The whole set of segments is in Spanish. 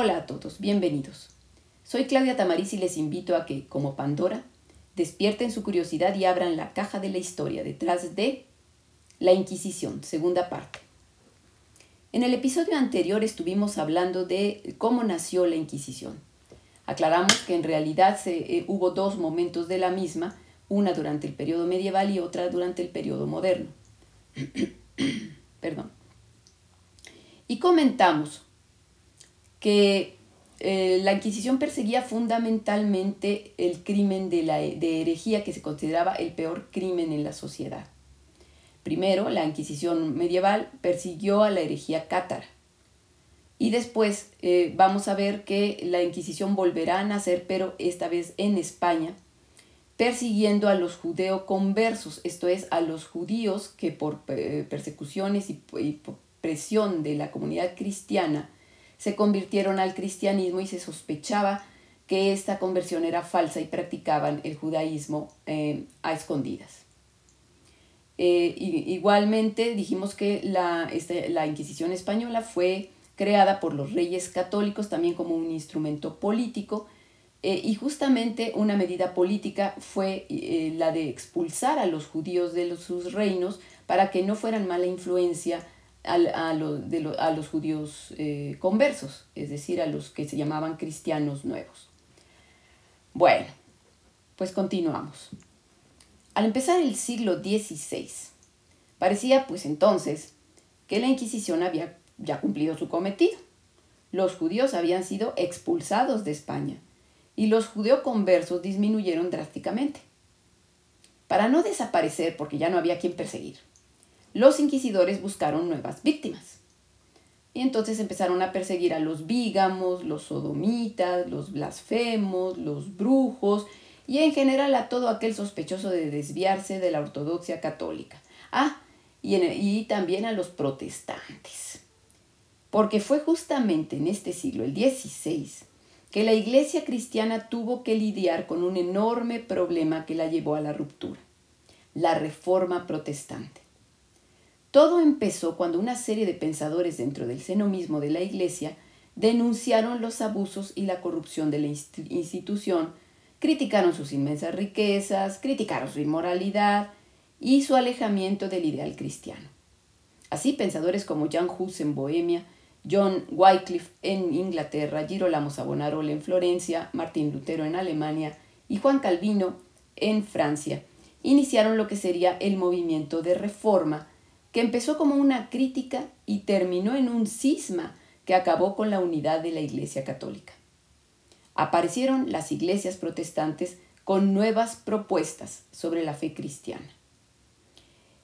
Hola a todos, bienvenidos. Soy Claudia Tamariz y les invito a que, como Pandora, despierten su curiosidad y abran la caja de la historia detrás de la Inquisición, segunda parte. En el episodio anterior estuvimos hablando de cómo nació la Inquisición. Aclaramos que en realidad eh, hubo dos momentos de la misma, una durante el periodo medieval y otra durante el periodo moderno. Perdón. Y comentamos que eh, la Inquisición perseguía fundamentalmente el crimen de, la, de herejía que se consideraba el peor crimen en la sociedad. Primero, la Inquisición medieval persiguió a la herejía cátara. Y después eh, vamos a ver que la Inquisición volverá a nacer, pero esta vez en España, persiguiendo a los judeo-conversos, esto es, a los judíos que por eh, persecuciones y por presión de la comunidad cristiana se convirtieron al cristianismo y se sospechaba que esta conversión era falsa y practicaban el judaísmo eh, a escondidas. Eh, igualmente dijimos que la, este, la Inquisición española fue creada por los reyes católicos también como un instrumento político eh, y justamente una medida política fue la de expulsar a los judíos de sus reinos para que no fueran mala influencia a, los judíos eh, conversos, es decir, a los que se llamaban cristianos nuevos. Bueno, pues continuamos. Al empezar el siglo XVI, parecía pues entonces que la Inquisición había ya cumplido su cometido. Los judíos habían sido expulsados de España y los conversos disminuyeron drásticamente. Para no desaparecer, porque ya no había quien perseguir, los inquisidores buscaron nuevas víctimas. Y entonces empezaron a perseguir a los vígamos, los sodomitas, los blasfemos, los brujos y en general a todo aquel sospechoso de desviarse de la ortodoxia católica. Ah, y, también a los protestantes. Porque fue justamente en este siglo, el XVI, que la iglesia cristiana tuvo que lidiar con un enorme problema que la llevó a la ruptura, la reforma protestante. Todo empezó cuando una serie de pensadores dentro del seno mismo de la Iglesia denunciaron los abusos y la corrupción de la institución, criticaron sus inmensas riquezas, criticaron su inmoralidad y su alejamiento del ideal cristiano. Así, pensadores como Jan Hus en Bohemia, John Wycliffe en Inglaterra, Girolamo Savonarola en Florencia, Martín Lutero en Alemania y Juan Calvino en Francia iniciaron lo que sería el movimiento de reforma que empezó como una crítica y terminó en un cisma que acabó con la unidad de la Iglesia Católica. Aparecieron las iglesias protestantes con nuevas propuestas sobre la fe cristiana.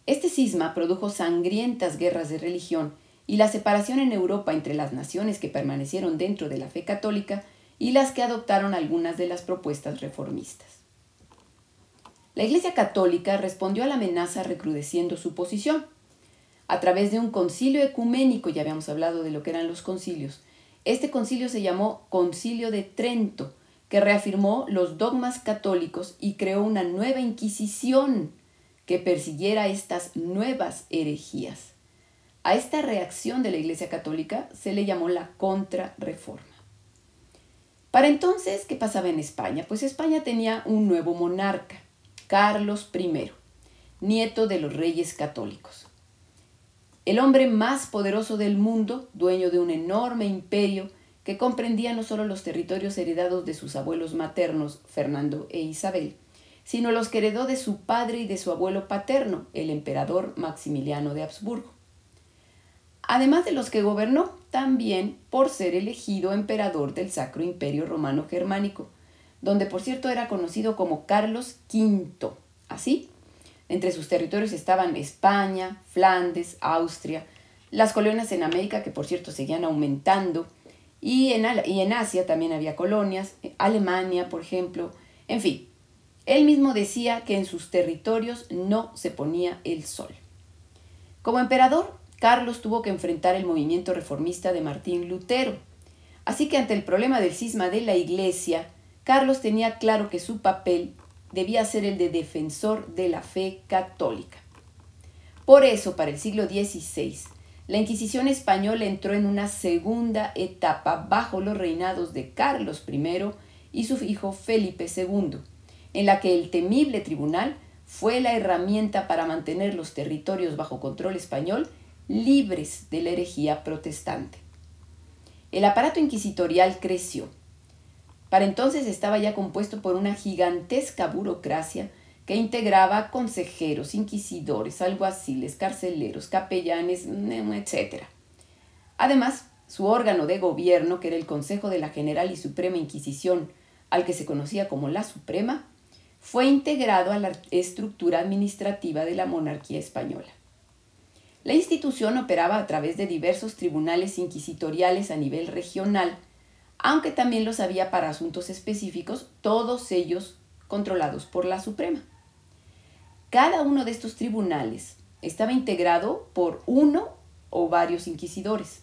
Este cisma produjo sangrientas guerras de religión y la separación en Europa entre las naciones que permanecieron dentro de la fe católica y las que adoptaron algunas de las propuestas reformistas. La Iglesia Católica respondió a la amenaza recrudeciendo su posición a través de un concilio ecuménico, ya habíamos hablado de lo que eran los concilios. Este concilio se llamó Concilio de Trento, que reafirmó los dogmas católicos y creó una nueva Inquisición que persiguiera estas nuevas herejías. A esta reacción de la Iglesia Católica se le llamó la Contrarreforma. Para entonces, ¿qué pasaba en España? Pues España tenía un nuevo monarca, Carlos I, nieto de los reyes católicos. El hombre más poderoso del mundo, dueño de un enorme imperio que comprendía no solo los territorios heredados de sus abuelos maternos, Fernando e Isabel, sino los que heredó de su padre y de su abuelo paterno, el emperador Maximiliano de Habsburgo. Además de los que gobernó también por ser elegido emperador del Sacro Imperio Romano Germánico, donde por cierto era conocido como Carlos V. Así, entre sus territorios estaban España, Flandes, Austria, las colonias en América, que por cierto seguían aumentando, y en, y en Asia también había colonias, Alemania, por ejemplo, en fin. Él mismo decía que en sus territorios no se ponía el sol. Como emperador, Carlos tuvo que enfrentar el movimiento reformista de Martín Lutero. Así que ante el problema del cisma de la Iglesia, Carlos tenía claro que su papel debía ser el de defensor de la fe católica. Por eso, para el siglo XVI, la Inquisición española entró en una segunda etapa bajo los reinados de Carlos I y su hijo Felipe II, en la que el temible tribunal fue la herramienta para mantener los territorios bajo control español libres de la herejía protestante. El aparato inquisitorial creció. Para entonces estaba ya compuesto por una gigantesca burocracia que integraba consejeros, inquisidores, alguaciles, carceleros, capellanes, mm, etc. Además, su órgano de gobierno, que era el Consejo de la General y Suprema Inquisición, al que se conocía como la Suprema, fue integrado a la estructura administrativa de la monarquía española. La institución operaba a través de diversos tribunales inquisitoriales a nivel regional, aunque también los había para asuntos específicos, todos ellos controlados por la Suprema. Cada uno de estos tribunales estaba integrado por uno o varios inquisidores,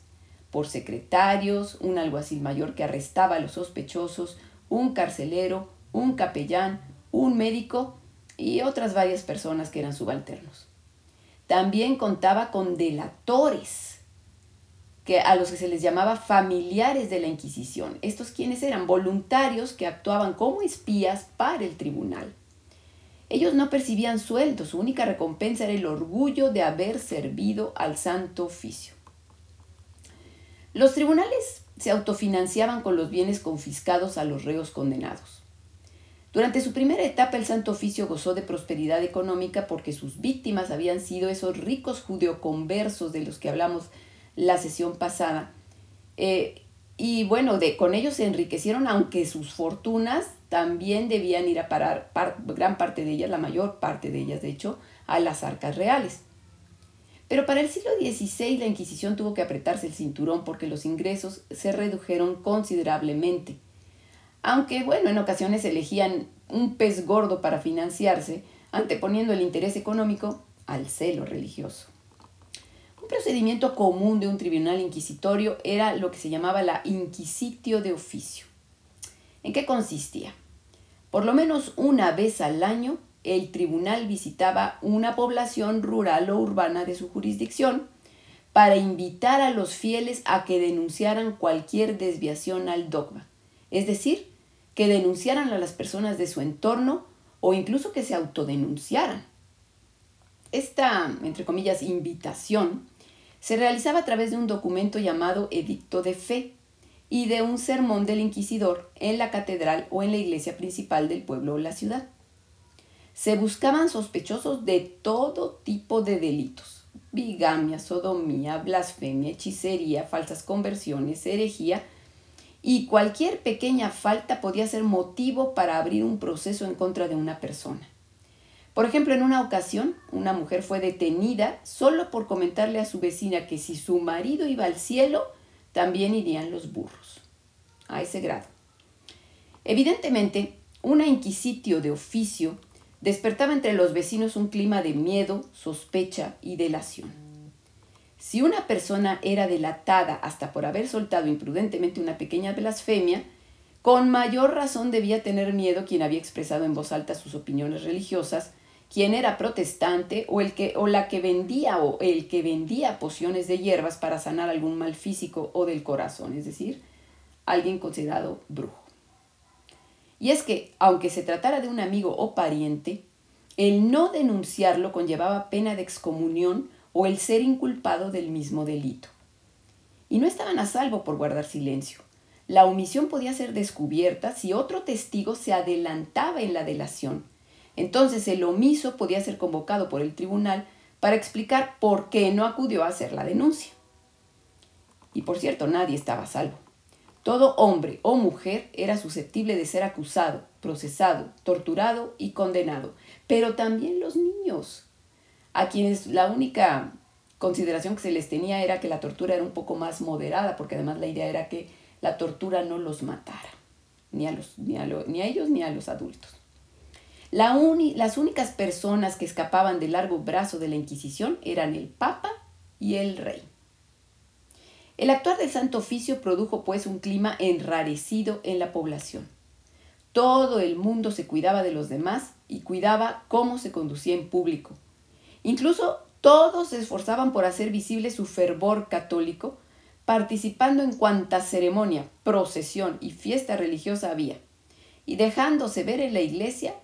por secretarios, un alguacil mayor que arrestaba a los sospechosos, un carcelero, un capellán, un médico y otras varias personas que eran subalternos. También contaba con delatores, a los que se les llamaba familiares de la Inquisición. Estos quienes eran voluntarios que actuaban como espías para el tribunal. Ellos no percibían sueldo, su única recompensa era el orgullo de haber servido al santo oficio. Los tribunales se autofinanciaban con los bienes confiscados a los reos condenados. Durante su primera etapa el Santo Oficio gozó de prosperidad económica porque sus víctimas habían sido esos ricos judeoconversos de los que hablamos la sesión pasada. Eh, y bueno, de, con ellos se enriquecieron, aunque sus fortunas también debían ir a parar gran parte de ellas, la mayor parte de ellas de hecho, a las arcas reales. Pero para el siglo XVI la Inquisición tuvo que apretarse el cinturón porque los ingresos se redujeron considerablemente. Aunque, bueno, en ocasiones elegían un pez gordo para financiarse, anteponiendo el interés económico al celo religioso. Procedimiento común de un tribunal inquisitorio era lo que se llamaba la inquisitio de oficio. ¿En qué consistía? Por lo menos una vez al año, el tribunal visitaba una población rural o urbana de su jurisdicción para invitar a los fieles a que denunciaran cualquier desviación al dogma, es decir, que denunciaran a las personas de su entorno o incluso que se autodenunciaran. Esta, entre comillas, invitación se realizaba a través de un documento llamado Edicto de Fe, y de un sermón del inquisidor en la catedral o en la iglesia principal del pueblo o la ciudad. Se buscaban sospechosos de todo tipo de delitos, bigamia, sodomía, blasfemia, hechicería, falsas conversiones, herejía, y cualquier pequeña falta podía ser motivo para abrir un proceso en contra de una persona. Por ejemplo, en una ocasión, una mujer fue detenida solo por comentarle a su vecina que si su marido iba al cielo, también irían los burros, a ese grado. Evidentemente, una inquisitio de oficio despertaba entre los vecinos un clima de miedo, sospecha y delación. Si una persona era delatada hasta por haber soltado imprudentemente una pequeña blasfemia, con mayor razón debía tener miedo quien había expresado en voz alta sus opiniones religiosas quien era protestante o, el que, o la que vendía o el que vendía pociones de hierbas para sanar algún mal físico o del corazón, es decir, alguien considerado brujo. Y es que, aunque se tratara de un amigo o pariente, el no denunciarlo conllevaba pena de excomunión o el ser inculpado del mismo delito. Y no estaban a salvo por guardar silencio. La omisión podía ser descubierta si otro testigo se adelantaba en la delación entonces el omiso podía ser convocado por el tribunal para explicar por qué no acudió a hacer la denuncia. Y por cierto, nadie estaba a salvo. Todo hombre o mujer era susceptible de ser acusado, procesado, torturado y condenado, pero también los niños, a quienes la única consideración que se les tenía era que la tortura era un poco más moderada, porque además la idea era que la tortura no los matara, ni a, los, ni a, ni a ellos ni a los adultos las únicas personas que escapaban del largo brazo de la Inquisición eran el Papa y el Rey. El actuar del Santo Oficio produjo pues un clima enrarecido en la población. Todo el mundo se cuidaba de los demás y cuidaba cómo se conducía en público. Incluso todos se esforzaban por hacer visible su fervor católico, participando en cuanta ceremonia, procesión y fiesta religiosa había, y dejándose ver en la iglesia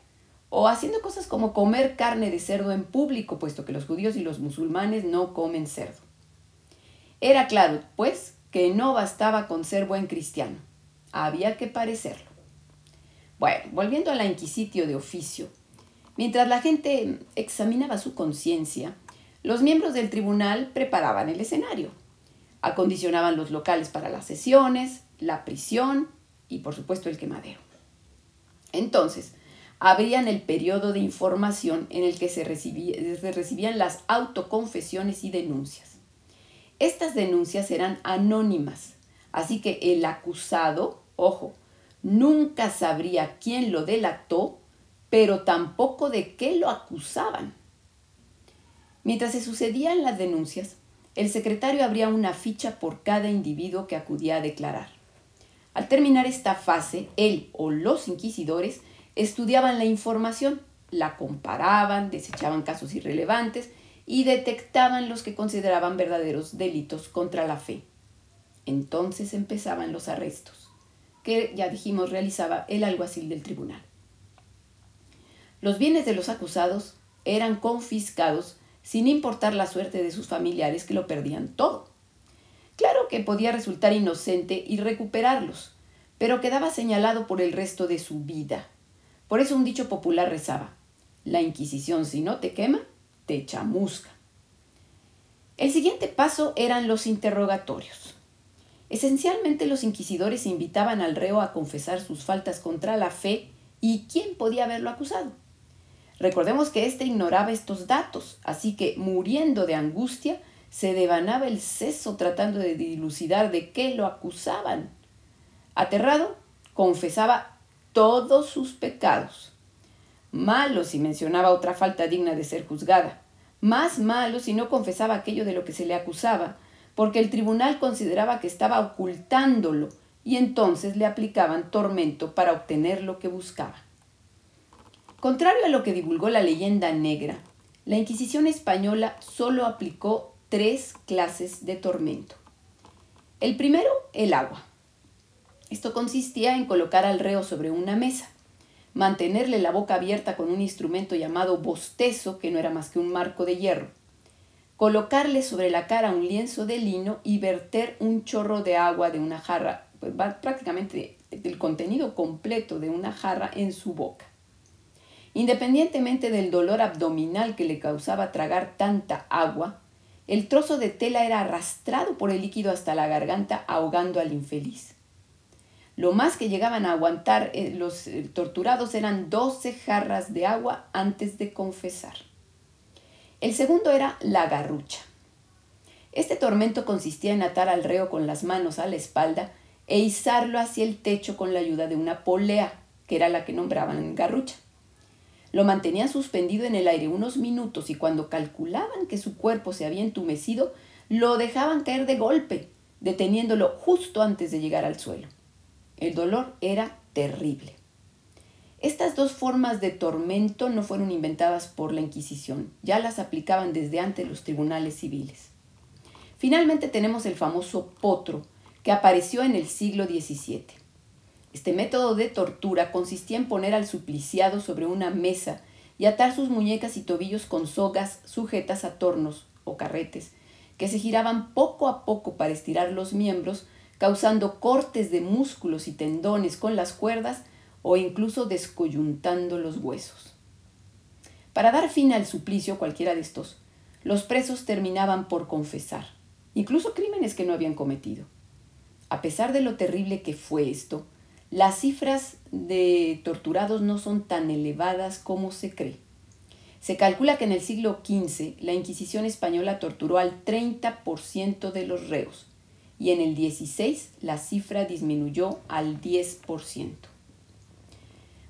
o haciendo cosas como comer carne de cerdo en público, puesto que los judíos y los musulmanes no comen cerdo. Era claro, pues, que no bastaba con ser buen cristiano, había que parecerlo. Bueno, volviendo a la inquisitio de oficio, mientras la gente examinaba su conciencia, los miembros del tribunal preparaban el escenario, acondicionaban los locales para las sesiones, la prisión y por supuesto el quemadero. Entonces, abrían el periodo de información en el que se, recibían las autoconfesiones y denuncias. Estas denuncias eran anónimas, así que el acusado, ojo, nunca sabría quién lo delató, pero tampoco de qué lo acusaban. Mientras se sucedían las denuncias, el secretario abría una ficha por cada individuo que acudía a declarar. Al terminar esta fase, él o los inquisidores estudiaban la información, la comparaban, desechaban casos irrelevantes y detectaban los que consideraban verdaderos delitos contra la fe. Entonces empezaban los arrestos, que ya dijimos realizaba el alguacil del tribunal. Los bienes de los acusados eran confiscados sin importar la suerte de sus familiares que lo perdían todo. Claro que podía resultar inocente y recuperarlos, pero quedaba señalado por el resto de su vida por eso un dicho popular rezaba, la Inquisición si no te quema, te chamusca. El siguiente paso eran los interrogatorios. Esencialmente los inquisidores invitaban al reo a confesar sus faltas contra la fe y quién podía haberlo acusado. Recordemos que éste ignoraba estos datos, así que, muriendo de angustia, se devanaba el seso tratando de dilucidar de qué lo acusaban. Aterrado, confesaba todos sus pecados. Malo si mencionaba otra falta digna de ser juzgada. Más malo si no confesaba aquello de lo que se le acusaba, porque el tribunal consideraba que estaba ocultándolo y entonces le aplicaban tormento para obtener lo que buscaba. Contrario a lo que divulgó la leyenda negra, la Inquisición española solo aplicó tres clases de tormento. El primero, el agua. Esto consistía en colocar al reo sobre una mesa, mantenerle la boca abierta con un instrumento llamado bostezo, que no era más que un marco de hierro, colocarle sobre la cara un lienzo de lino y verter un chorro de agua de una jarra, pues, prácticamente el contenido completo de una jarra en su boca. Independientemente del dolor abdominal que le causaba tragar tanta agua, el trozo de tela era arrastrado por el líquido hasta la garganta ahogando al infeliz. Lo más que llegaban a aguantar eh, los eh, torturados eran 12 jarras de agua antes de confesar. El segundo era la garrucha. Este tormento consistía en atar al reo con las manos a la espalda e izarlo hacia el techo con la ayuda de una polea, que era la que nombraban garrucha. Lo mantenían suspendido en el aire unos minutos y cuando calculaban que su cuerpo se había entumecido, lo dejaban caer de golpe, deteniéndolo justo antes de llegar al suelo. El dolor era terrible. Estas dos formas de tormento no fueron inventadas por la Inquisición, ya las aplicaban desde antes los tribunales civiles. Finalmente tenemos el famoso potro, que apareció en el siglo XVII. Este método de tortura consistía en poner al supliciado sobre una mesa y atar sus muñecas y tobillos con sogas sujetas a tornos o carretes, que se giraban poco a poco para estirar los miembros causando cortes de músculos y tendones con las cuerdas o incluso descoyuntando los huesos. Para dar fin al suplicio cualquiera de estos, los presos terminaban por confesar, incluso crímenes que no habían cometido. A pesar de lo terrible que fue esto, las cifras de torturados no son tan elevadas como se cree. Se calcula que en el siglo XV la Inquisición española torturó al 30% de los reos, y en el 16 la cifra disminuyó al 10%.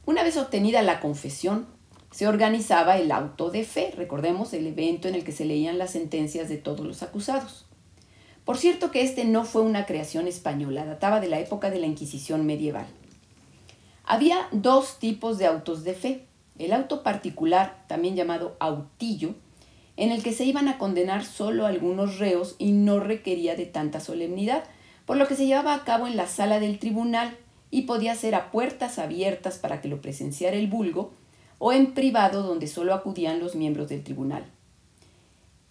Una vez obtenida la confesión, se organizaba el auto de fe, recordemos el evento en el que se leían las sentencias de todos los acusados. Por cierto que este no fue una creación española, databa de la época de la Inquisición medieval. Había dos tipos de autos de fe. El auto particular, también llamado autillo, en el que se iban a condenar solo algunos reos y no requería de tanta solemnidad, por lo que se llevaba a cabo en la sala del tribunal y podía ser a puertas abiertas para que lo presenciara el vulgo o en privado donde solo acudían los miembros del tribunal.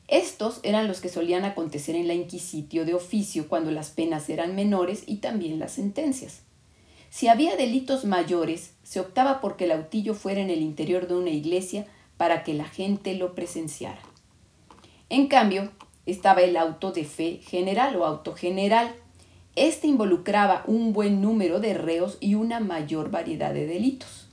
Estos eran los que solían acontecer en la inquisitio de oficio cuando las penas eran menores y también las sentencias. Si había delitos mayores, se optaba por que el autillo fuera en el interior de una iglesia para que la gente lo presenciara. En cambio, estaba el auto de fe general o auto general. Este involucraba un buen número de reos y una mayor variedad de delitos.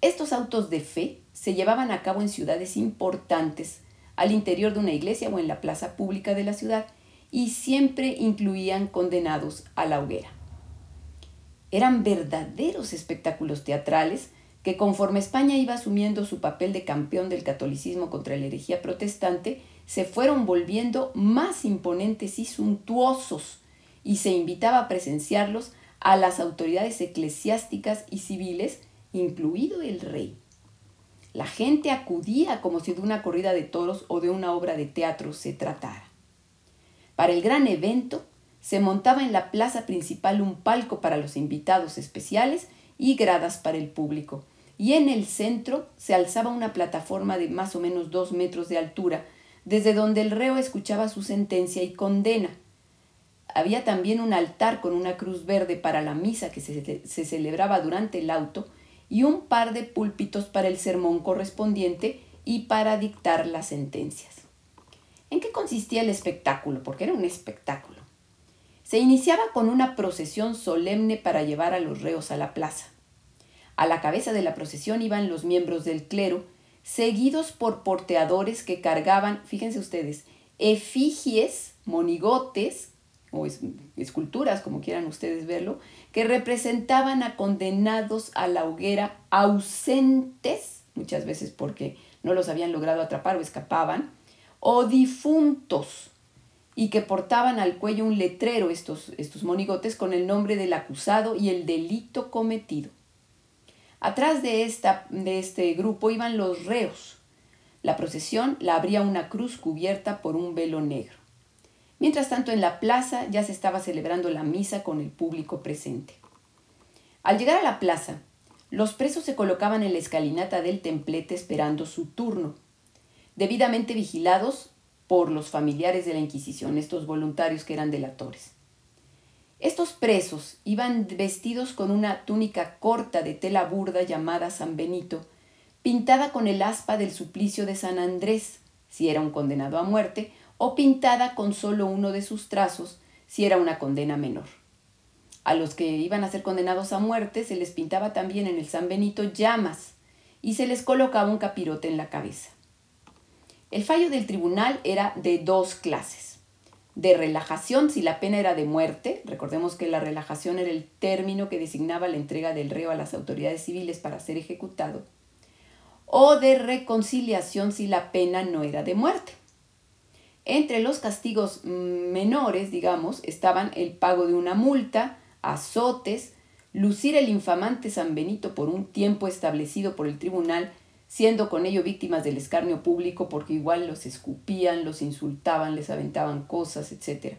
Estos autos de fe se llevaban a cabo en ciudades importantes, al interior de una iglesia o en la plaza pública de la ciudad, y siempre incluían condenados a la hoguera. Eran verdaderos espectáculos teatrales que conforme España iba asumiendo su papel de campeón del catolicismo contra la herejía protestante, se fueron volviendo más imponentes y suntuosos, y se invitaba a presenciarlos a las autoridades eclesiásticas y civiles, incluido el rey. La gente acudía como si de una corrida de toros o de una obra de teatro se tratara. Para el gran evento se montaba en la plaza principal un palco para los invitados especiales y gradas para el público, y en el centro se alzaba una plataforma de más o menos dos metros de altura, desde donde el reo escuchaba su sentencia y condena. Había también un altar con una cruz verde para la misa que se, se celebraba durante el auto y un par de púlpitos para el sermón correspondiente y para dictar las sentencias. ¿En qué consistía el espectáculo? Porque era un espectáculo. Se iniciaba con una procesión solemne para llevar a los reos a la plaza. A la cabeza de la procesión iban los miembros del clero, seguidos por porteadores que cargaban, fíjense ustedes, efigies, monigotes o esculturas, como quieran ustedes verlo, que representaban a condenados a la hoguera ausentes, muchas veces porque no los habían logrado atrapar o escapaban, o difuntos, y que portaban al cuello un letrero estos, estos monigotes con el nombre del acusado y el delito cometido. Atrás de, esta, de este grupo iban los reos. La procesión la abría una cruz cubierta por un velo negro. Mientras tanto, en la plaza ya se estaba celebrando la misa con el público presente. Al llegar a la plaza, los presos se colocaban en la escalinata del templete esperando su turno. Debidamente vigilados por los familiares de la Inquisición, estos voluntarios que eran delatores. Estos presos iban vestidos con una túnica corta de tela burda llamada San Benito, pintada con el aspa del suplicio de San Andrés, si era un condenado a muerte, o pintada con solo uno de sus trazos, si era una condena menor. A los que iban a ser condenados a muerte se les pintaba también en el San Benito llamas y se les colocaba un capirote en la cabeza. El fallo del tribunal era de dos clases de relajación si la pena era de muerte, recordemos que la relajación era el término que designaba la entrega del reo a las autoridades civiles para ser ejecutado, o de reconciliación si la pena no era de muerte. Entre los castigos menores, digamos, estaban el pago de una multa, azotes, lucir el infamante San Benito por un tiempo establecido por el tribunal siendo con ello víctimas del escarnio público porque igual los escupían, los insultaban, les aventaban cosas, etc.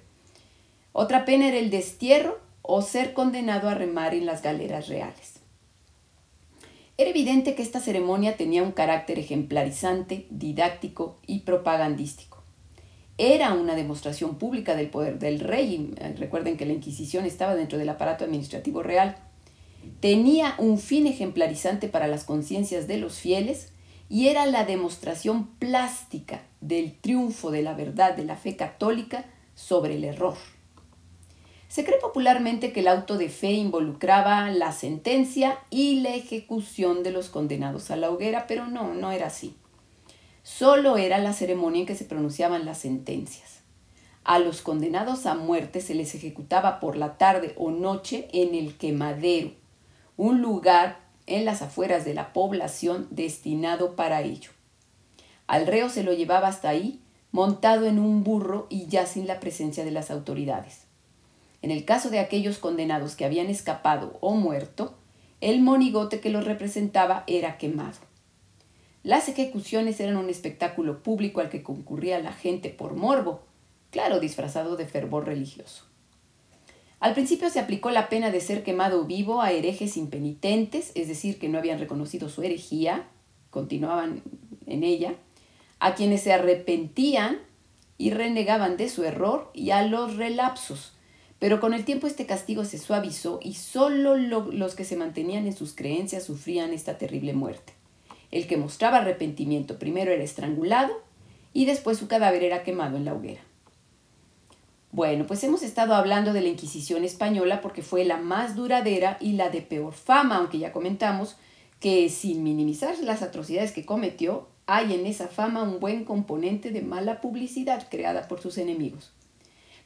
Otra pena era el destierro o ser condenado a remar en las galeras reales. Era evidente que esta ceremonia tenía un carácter ejemplarizante, didáctico y propagandístico. Era una demostración pública del poder del rey. Recuerden que la Inquisición estaba dentro del aparato administrativo real tenía un fin ejemplarizante para las conciencias de los fieles y era la demostración plástica del triunfo de la verdad de la fe católica sobre el error. Se cree popularmente que el auto de fe involucraba la sentencia y la ejecución de los condenados a la hoguera, pero no, no era así. Solo era la ceremonia en que se pronunciaban las sentencias. A los condenados a muerte se les ejecutaba por la tarde o noche en el quemadero, un lugar en las afueras de la población destinado para ello. Al reo se lo llevaba hasta ahí, montado en un burro y ya sin la presencia de las autoridades. En el caso de aquellos condenados que habían escapado o muerto, el monigote que los representaba era quemado. Las ejecuciones eran un espectáculo público al que concurría la gente por morbo, claro, disfrazado de fervor religioso. Al principio se aplicó la pena de ser quemado vivo a herejes impenitentes, es decir, que no habían reconocido su herejía, continuaban en ella, a quienes se arrepentían y renegaban de su error y a los relapsos. Pero con el tiempo este castigo se suavizó y solo los que se mantenían en sus creencias sufrían esta terrible muerte. El que mostraba arrepentimiento primero era estrangulado y después su cadáver era quemado en la hoguera. Bueno, pues hemos estado hablando de la Inquisición española porque fue la más duradera y la de peor fama, aunque ya comentamos que sin minimizar las atrocidades que cometió, hay en esa fama un buen componente de mala publicidad creada por sus enemigos.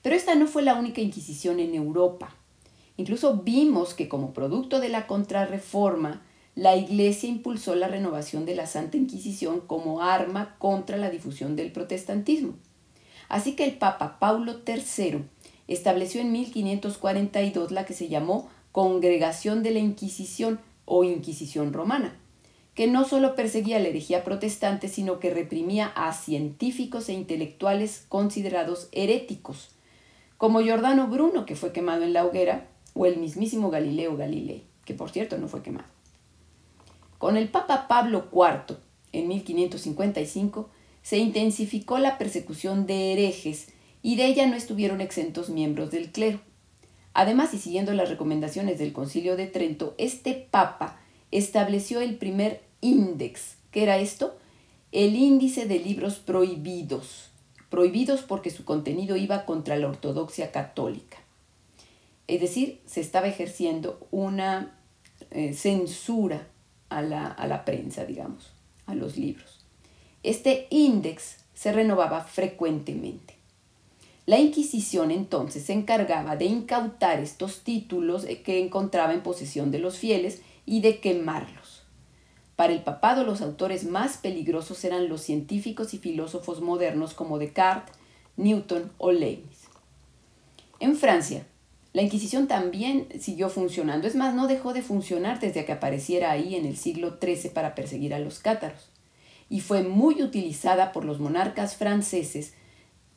Pero esta no fue la única Inquisición en Europa. Incluso vimos que como producto de la contrarreforma, la Iglesia impulsó la renovación de la Santa Inquisición como arma contra la difusión del protestantismo. Así que el Papa Paulo III estableció en 1542 la que se llamó Congregación de la Inquisición o Inquisición Romana, que no solo perseguía la herejía protestante, sino que reprimía a científicos e intelectuales considerados heréticos, como Giordano Bruno, que fue quemado en la hoguera, o el mismísimo Galileo Galilei, que por cierto no fue quemado. Con el Papa Pablo IV, en 1555, se intensificó la persecución de herejes y de ella no estuvieron exentos miembros del clero. Además, y siguiendo las recomendaciones del Concilio de Trento, este Papa estableció el primer índex. ¿Qué era esto? El índice de libros prohibidos. Prohibidos porque su contenido iba contra la ortodoxia católica. Es decir, se estaba ejerciendo una eh, censura a la, a la prensa, digamos, a los libros. Este índice se renovaba frecuentemente. La Inquisición entonces se encargaba de incautar estos títulos que encontraba en posesión de los fieles y de quemarlos. Para el papado los autores más peligrosos eran los científicos y filósofos modernos como Descartes, Newton o Leibniz. En Francia, la Inquisición también siguió funcionando, es más, no dejó de funcionar desde que apareciera ahí en el siglo XIII para perseguir a los cátaros, y fue muy utilizada por los monarcas franceses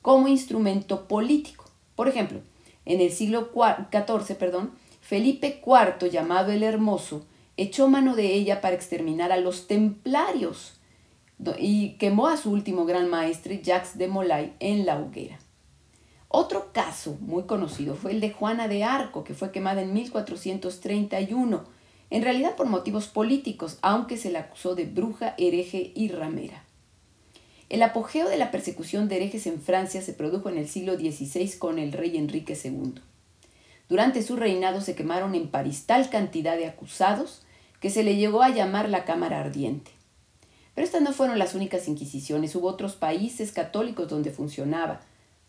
como instrumento político. Por ejemplo, en el siglo XIV, perdón, Felipe IV, llamado el Hermoso, echó mano de ella para exterminar a los templarios y quemó a su último gran maestre, Jacques de Molay, en la hoguera. Otro caso muy conocido fue el de Juana de Arco, que fue quemada en 1431, en realidad por motivos políticos, aunque se la acusó de bruja, hereje y ramera. El apogeo de la persecución de herejes en Francia se produjo en el siglo XVI con el rey Enrique II. Durante su reinado se quemaron en París tal cantidad de acusados que se le llegó a llamar la Cámara Ardiente. Pero estas no fueron las únicas inquisiciones, hubo otros países católicos donde funcionaba,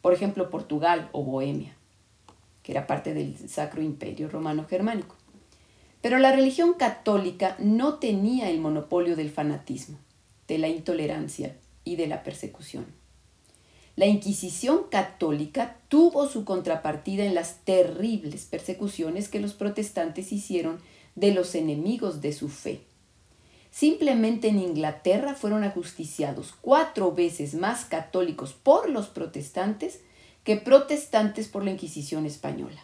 por ejemplo Portugal o Bohemia, que era parte del Sacro Imperio Romano Germánico. Pero la religión católica no tenía el monopolio del fanatismo, de la intolerancia y de la persecución. La Inquisición católica tuvo su contrapartida en las terribles persecuciones que los protestantes hicieron de los enemigos de su fe. Simplemente en Inglaterra fueron ajusticiados cuatro veces más católicos por los protestantes que protestantes por la Inquisición española.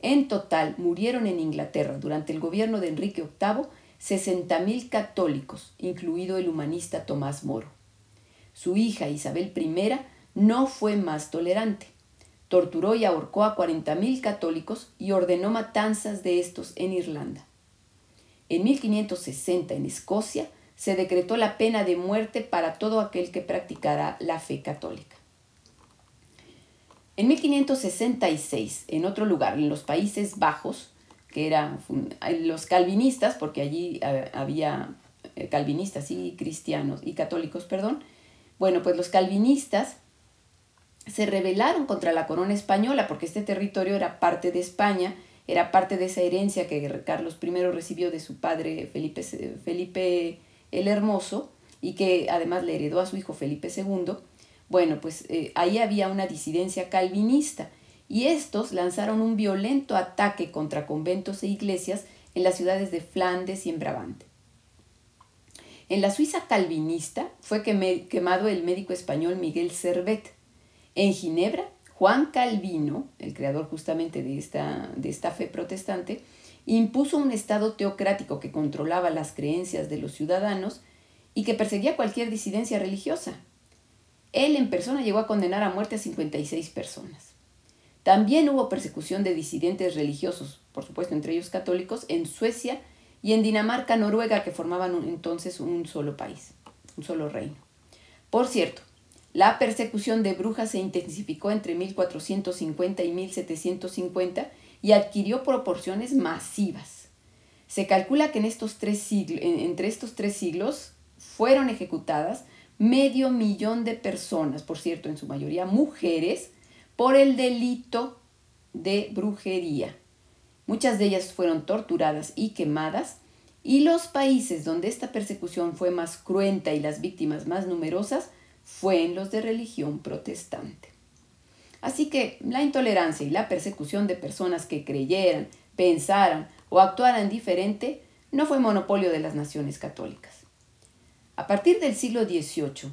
En total murieron en Inglaterra durante el gobierno de Enrique VIII 60.000 católicos, incluido el humanista Tomás Moro. Su hija Isabel I no fue más tolerante. Torturó y ahorcó a 40.000 católicos y ordenó matanzas de estos en Irlanda. En 1560 en Escocia se decretó la pena de muerte para todo aquel que practicara la fe católica. En 1566, en otro lugar, en los Países Bajos, que eran los calvinistas, porque allí eh, había eh, calvinistas y cristianos y católicos, perdón, bueno, pues los calvinistas se rebelaron contra la corona española porque este territorio era parte de España era parte de esa herencia que Carlos I recibió de su padre Felipe, Felipe el Hermoso y que además le heredó a su hijo Felipe II, bueno, pues eh, ahí había una disidencia calvinista y estos lanzaron un violento ataque contra conventos e iglesias en las ciudades de Flandes y en Brabante. En la Suiza calvinista fue quemado el médico español Miguel Servet. En Ginebra, Juan Calvino, el creador justamente de esta, de esta fe protestante, impuso un Estado teocrático que controlaba las creencias de los ciudadanos y que perseguía cualquier disidencia religiosa. Él en persona llegó a condenar a muerte a 56 personas. También hubo persecución de disidentes religiosos, por supuesto entre ellos católicos, en Suecia y en Dinamarca, Noruega, que formaban entonces un solo país, un solo reino. Por cierto, la persecución de brujas se intensificó entre 1450 y 1750 y adquirió proporciones masivas. Se calcula que en estos tres siglos, entre estos tres siglos fueron ejecutadas medio millón de personas, por cierto, en su mayoría mujeres, por el delito de brujería. Muchas de ellas fueron torturadas y quemadas, y los países donde esta persecución fue más cruenta y las víctimas más numerosas fue en los de religión protestante. Así que la intolerancia y la persecución de personas que creyeran, pensaran o actuaran diferente no fue monopolio de las naciones católicas. A partir del siglo XVIII,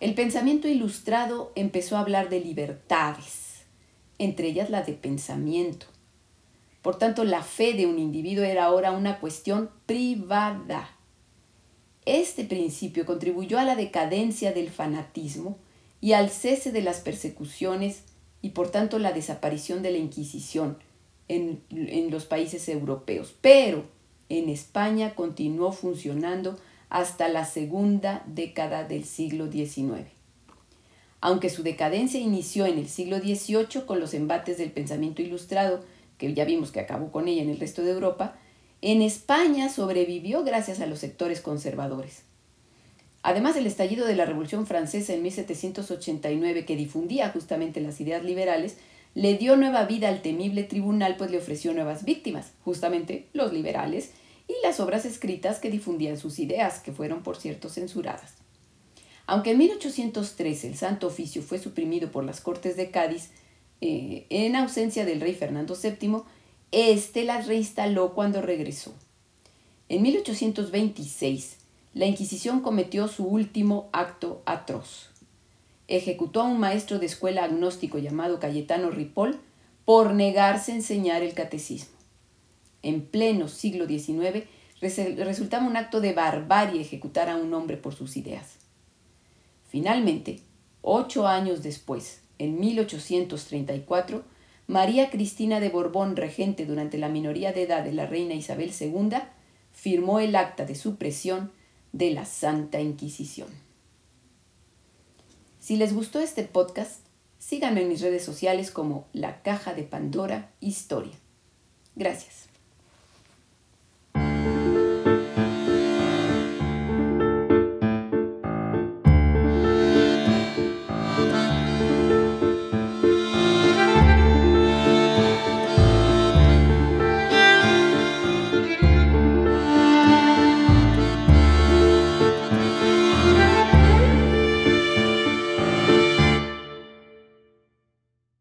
el pensamiento ilustrado empezó a hablar de libertades, entre ellas la de pensamiento. Por tanto, la fe de un individuo era ahora una cuestión privada. Este principio contribuyó a la decadencia del fanatismo y al cese de las persecuciones y por tanto la desaparición de la Inquisición en, los países europeos. Pero en España continuó funcionando hasta la segunda década del siglo XIX. Aunque su decadencia inició en el siglo XVIII con los embates del pensamiento ilustrado, que ya vimos que acabó con ella en el resto de Europa, en España sobrevivió gracias a los sectores conservadores. Además del estallido de la Revolución Francesa en 1789, que difundía justamente las ideas liberales, le dio nueva vida al temible tribunal, pues le ofreció nuevas víctimas, justamente los liberales, y las obras escritas que difundían sus ideas, que fueron, por cierto, censuradas. Aunque en 1813 el Santo Oficio fue suprimido por las Cortes de Cádiz, eh, en ausencia del rey Fernando VII, éste las reinstaló cuando regresó. En 1826, la Inquisición cometió su último acto atroz. Ejecutó a un maestro de escuela agnóstico llamado Cayetano Ripoll por negarse a enseñar el catecismo. En pleno siglo XIX resultaba un acto de barbarie ejecutar a un hombre por sus ideas. Finalmente, ocho años después, en 1834, María Cristina de Borbón, regente durante la minoría de edad de la reina Isabel II, firmó el acta de supresión de la Santa Inquisición. Si les gustó este podcast, síganme en mis redes sociales como La Caja de Pandora Historia. Gracias.